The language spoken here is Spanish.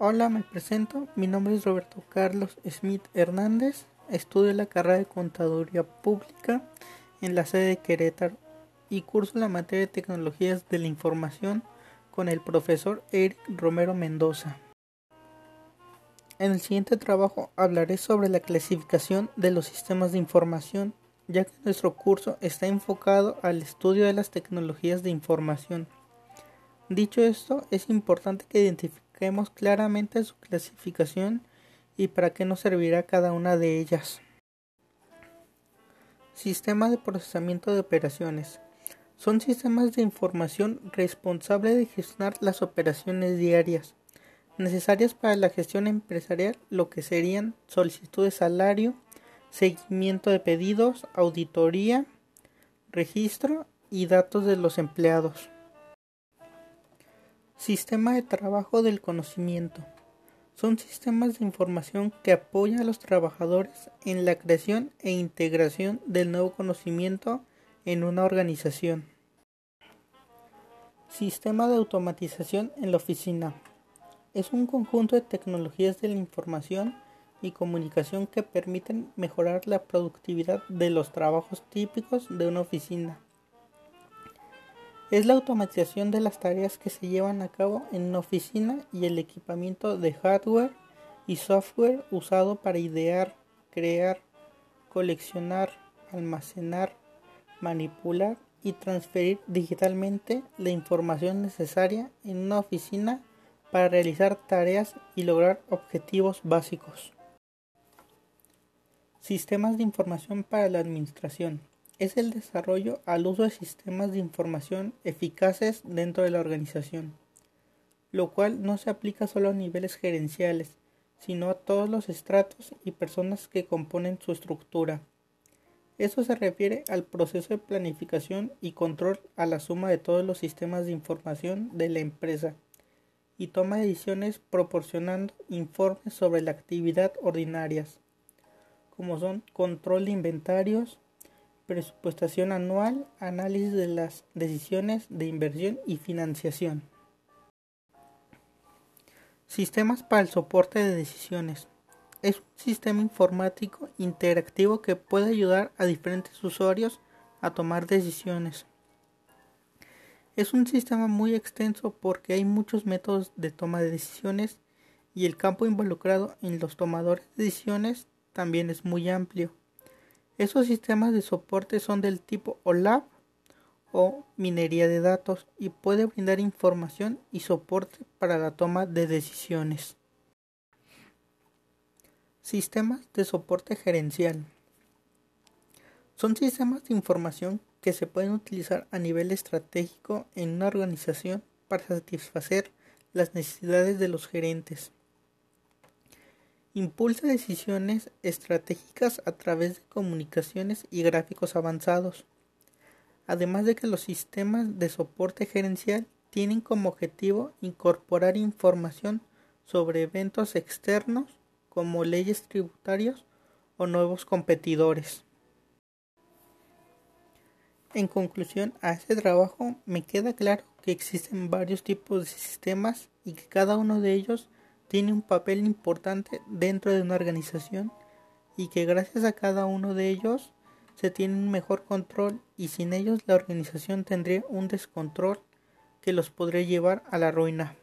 Hola, me presento. Mi nombre es Roberto Carlos Smith Hernández. Estudio la carrera de Contaduría Pública en la sede de Querétaro y curso la materia de Tecnologías de la Información con el profesor Eric Romero Mendoza. En el siguiente trabajo hablaré sobre la clasificación de los sistemas de información, ya que nuestro curso está enfocado al estudio de las tecnologías de información. Dicho esto, es importante que identifiquemos claramente su clasificación y para qué nos servirá cada una de ellas. Sistema de procesamiento de operaciones. Son sistemas de información responsables de gestionar las operaciones diarias necesarias para la gestión empresarial, lo que serían solicitud de salario, seguimiento de pedidos, auditoría, registro y datos de los empleados. Sistema de trabajo del conocimiento. Son sistemas de información que apoyan a los trabajadores en la creación e integración del nuevo conocimiento en una organización. Sistema de automatización en la oficina. Es un conjunto de tecnologías de la información y comunicación que permiten mejorar la productividad de los trabajos típicos de una oficina es la automatización de las tareas que se llevan a cabo en una oficina y el equipamiento de hardware y software usado para idear, crear, coleccionar, almacenar, manipular y transferir digitalmente la información necesaria en una oficina para realizar tareas y lograr objetivos básicos. Sistemas de información para la administración es el desarrollo al uso de sistemas de información eficaces dentro de la organización, lo cual no se aplica solo a niveles gerenciales, sino a todos los estratos y personas que componen su estructura. Eso se refiere al proceso de planificación y control a la suma de todos los sistemas de información de la empresa y toma decisiones proporcionando informes sobre la actividad ordinarias, como son control de inventarios, presupuestación anual, análisis de las decisiones de inversión y financiación. Sistemas para el soporte de decisiones. Es un sistema informático interactivo que puede ayudar a diferentes usuarios a tomar decisiones. Es un sistema muy extenso porque hay muchos métodos de toma de decisiones y el campo involucrado en los tomadores de decisiones también es muy amplio. Esos sistemas de soporte son del tipo OLAP o minería de datos y puede brindar información y soporte para la toma de decisiones. Sistemas de soporte gerencial. Son sistemas de información que se pueden utilizar a nivel estratégico en una organización para satisfacer las necesidades de los gerentes. Impulsa decisiones estratégicas a través de comunicaciones y gráficos avanzados. Además de que los sistemas de soporte gerencial tienen como objetivo incorporar información sobre eventos externos como leyes tributarias o nuevos competidores. En conclusión a este trabajo me queda claro que existen varios tipos de sistemas y que cada uno de ellos tiene un papel importante dentro de una organización y que gracias a cada uno de ellos se tiene un mejor control y sin ellos la organización tendría un descontrol que los podría llevar a la ruina.